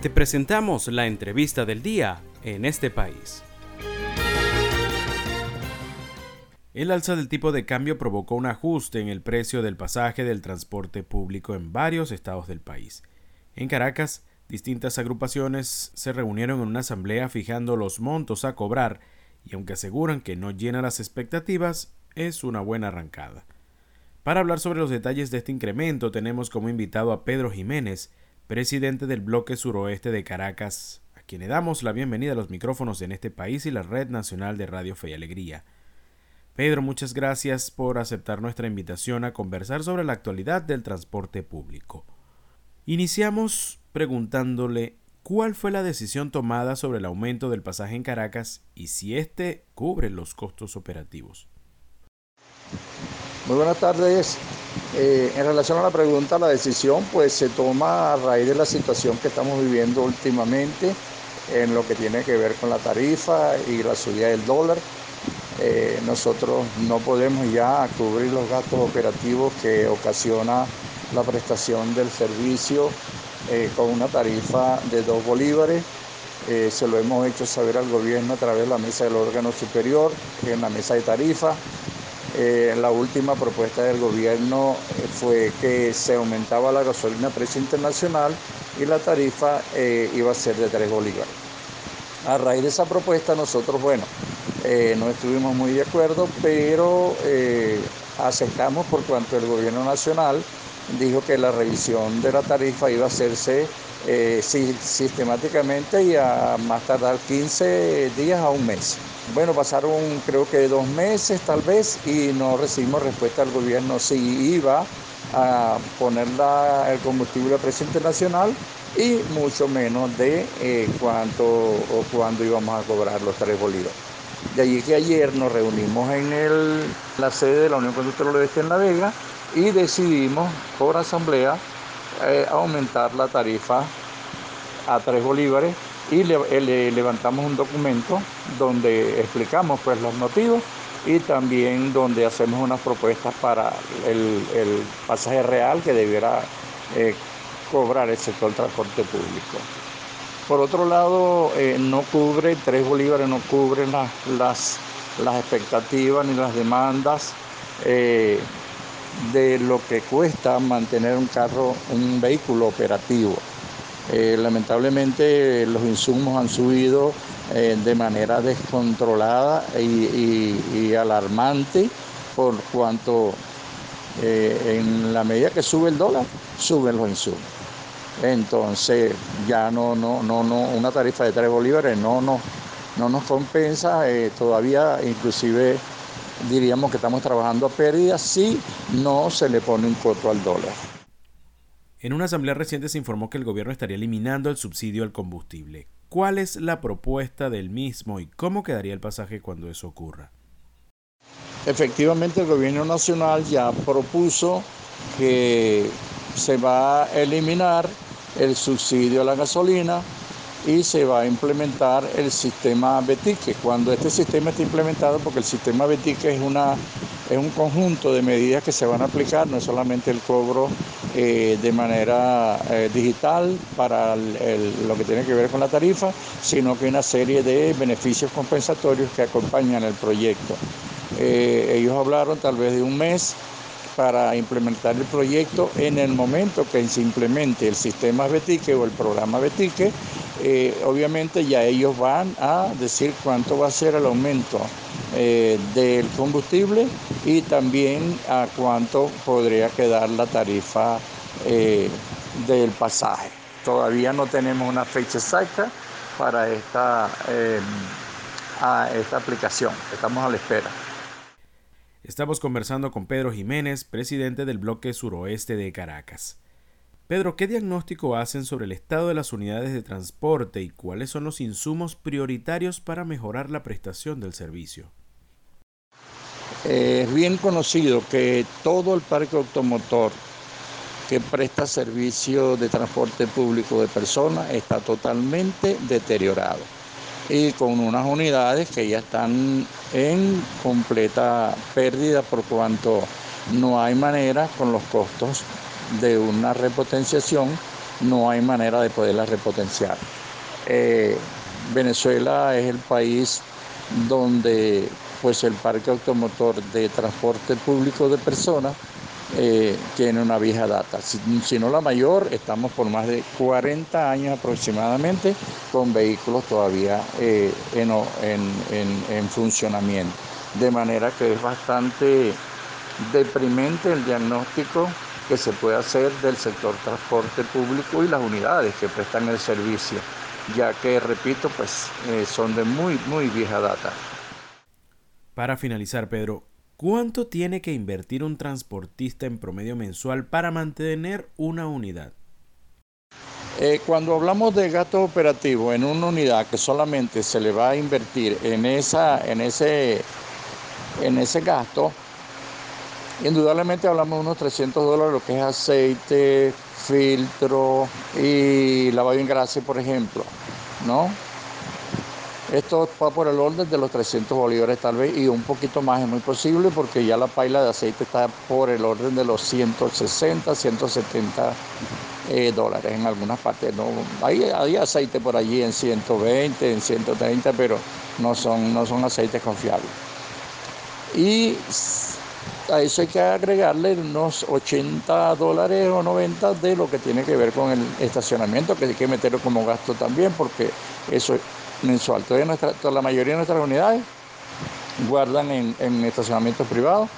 Te presentamos la entrevista del día en este país. El alza del tipo de cambio provocó un ajuste en el precio del pasaje del transporte público en varios estados del país. En Caracas, distintas agrupaciones se reunieron en una asamblea fijando los montos a cobrar y aunque aseguran que no llena las expectativas, es una buena arrancada. Para hablar sobre los detalles de este incremento tenemos como invitado a Pedro Jiménez, presidente del bloque suroeste de Caracas, a quien le damos la bienvenida a los micrófonos en este país y la Red Nacional de Radio Fe y Alegría. Pedro, muchas gracias por aceptar nuestra invitación a conversar sobre la actualidad del transporte público. Iniciamos preguntándole cuál fue la decisión tomada sobre el aumento del pasaje en Caracas y si éste cubre los costos operativos. Muy buenas tardes. Eh, en relación a la pregunta, la decisión pues se toma a raíz de la situación que estamos viviendo últimamente en lo que tiene que ver con la tarifa y la subida del dólar. Eh, nosotros no podemos ya cubrir los gastos operativos que ocasiona la prestación del servicio eh, con una tarifa de dos bolívares. se lo hemos hecho saber al gobierno a través de la mesa del órgano superior, en la mesa de tarifa. Eh, la última propuesta del gobierno eh, fue que se aumentaba la gasolina a precio internacional y la tarifa eh, iba a ser de 3 bolívares. A raíz de esa propuesta nosotros, bueno, no estuvimos muy de acuerdo, pero aceptamos por cuanto el gobierno nacional dijo que la revisión de la tarifa iba a hacerse sistemáticamente y a más tardar 15 días a un mes. Bueno, pasaron creo que dos meses tal vez y no recibimos respuesta del gobierno si iba a poner el combustible a precio internacional y mucho menos de eh, cuánto o cuándo íbamos a cobrar los tres bolívares. De allí que ayer nos reunimos en el, la sede de la Unión Conductora Oeste en La Vega y decidimos por asamblea eh, aumentar la tarifa a tres bolívares y le, levantamos un documento donde explicamos pues los motivos y también donde hacemos unas propuestas para el, pasaje real que debiera eh, cobrar el sector transporte público. Por otro lado, eh, no cubre, tres bolívares no cubren las, las, expectativas ni las demandas eh, de lo que cuesta mantener un carro, un vehículo operativo. Eh, lamentablemente los insumos han subido eh, de manera descontrolada y, alarmante por cuanto eh, en la medida que sube el dólar, suben los insumos. Entonces ya no, no, no, no, una tarifa de 3 bolívares no, no, no nos compensa, todavía inclusive diríamos que estamos trabajando a pérdida si no se le pone un coto al dólar. En una asamblea reciente se informó que el gobierno estaría eliminando el subsidio al combustible. ¿Cuál es la propuesta del mismo y cómo quedaría el pasaje cuando eso ocurra? Efectivamente, el gobierno nacional ya propuso que se va a eliminar el subsidio a la gasolina y se va a implementar el sistema Betique. Cuando este sistema esté implementado, porque el sistema Betique es, una, es un conjunto de medidas que se van a aplicar, no es solamente el cobro eh, de manera eh, digital para lo que tiene que ver con la tarifa, sino que una serie de beneficios compensatorios que acompañan el proyecto. Eh, ellos hablaron tal vez de un mes para implementar el proyecto. En el momento que se implemente el sistema Betique o el programa Betique, eh, obviamente ya ellos van a decir cuánto va a ser el aumento eh, del combustible y también a cuánto podría quedar la tarifa eh, del pasaje. Todavía no tenemos una fecha exacta para esta, esta aplicación, estamos a la espera. Estamos conversando con Pedro Jiménez, presidente del bloque suroeste de Caracas. Pedro, ¿qué diagnóstico hacen sobre el estado de las unidades de transporte y cuáles son los insumos prioritarios para mejorar la prestación del servicio? Es bien conocido que todo el parque automotor que presta servicio de transporte público de personas está totalmente deteriorado y con unas unidades que ya están en completa pérdida por cuanto no hay manera con los costos de una repotenciación no hay manera de poderla repotenciar. Eh, Venezuela es el país donde pues el parque automotor de transporte público de personas eh, tiene una vieja data. Si, no la mayor, estamos por más de 40 años aproximadamente con vehículos todavía eh, en, funcionamiento. De manera que es bastante deprimente el diagnóstico que se puede hacer del sector transporte público y las unidades que prestan el servicio, ya que, repito, pues eh, son de muy, muy vieja data. Para finalizar, Pedro, ¿Cuánto tiene que invertir un transportista en promedio mensual para mantener una unidad? Eh, cuando hablamos de gasto operativo en una unidad que solamente se le va a invertir en, esa, en, ese, en ese gasto, indudablemente hablamos de unos 300 dólares, lo que es aceite, filtro y lavado de engrase, por ejemplo, ¿no? Esto va por el orden de los 300 bolívares tal vez y un poquito más es muy posible porque ya la paila de aceite está por el orden de los 160, 170 eh, dólares en algunas partes. ¿no? Hay, hay, aceite por allí en 120, en 130, pero no son, no son aceites confiables. Y a eso hay que agregarle unos 80 dólares o 90 de lo que tiene que ver con el estacionamiento, que hay que meterlo como gasto también, porque eso mensual. Todavía nuestra, la mayoría de nuestras unidades guardan en, estacionamientos privados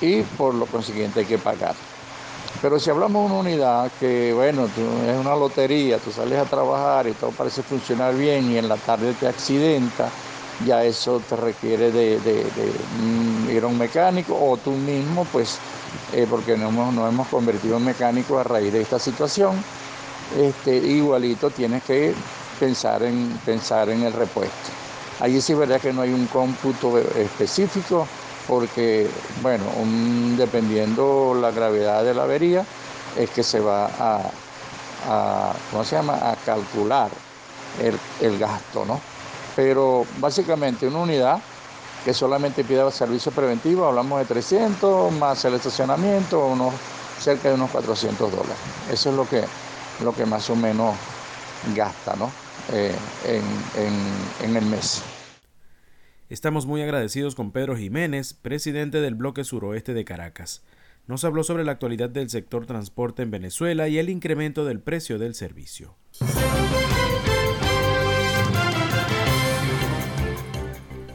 y por lo consiguiente hay que pagar. Pero si hablamos de una unidad que, bueno, es una lotería, tú sales a trabajar y todo parece funcionar bien y en la tarde te accidenta, ya eso te requiere de, ir a un mecánico o tú mismo, pues, eh, porque nos hemos, nos hemos convertido en mecánicos a raíz de esta situación, este, igualito tienes que pensar en, pensar en el repuesto. Allí sí es verdad que no hay un cómputo específico porque, bueno, dependiendo la gravedad de la avería, es que se va a, ¿cómo se llama?, a calcular el, gasto, ¿no? Pero básicamente una unidad que solamente pida servicio preventivo, hablamos de 300 más el estacionamiento, unos, cerca de unos 400 dólares. Eso es lo que, lo que más o menos gasta, ¿no? Eh, en, el mes. Estamos muy agradecidos con Pedro Jiménez, presidente del bloque suroeste de Caracas. Nos habló sobre la actualidad del sector transporte en Venezuela y el incremento del precio del servicio.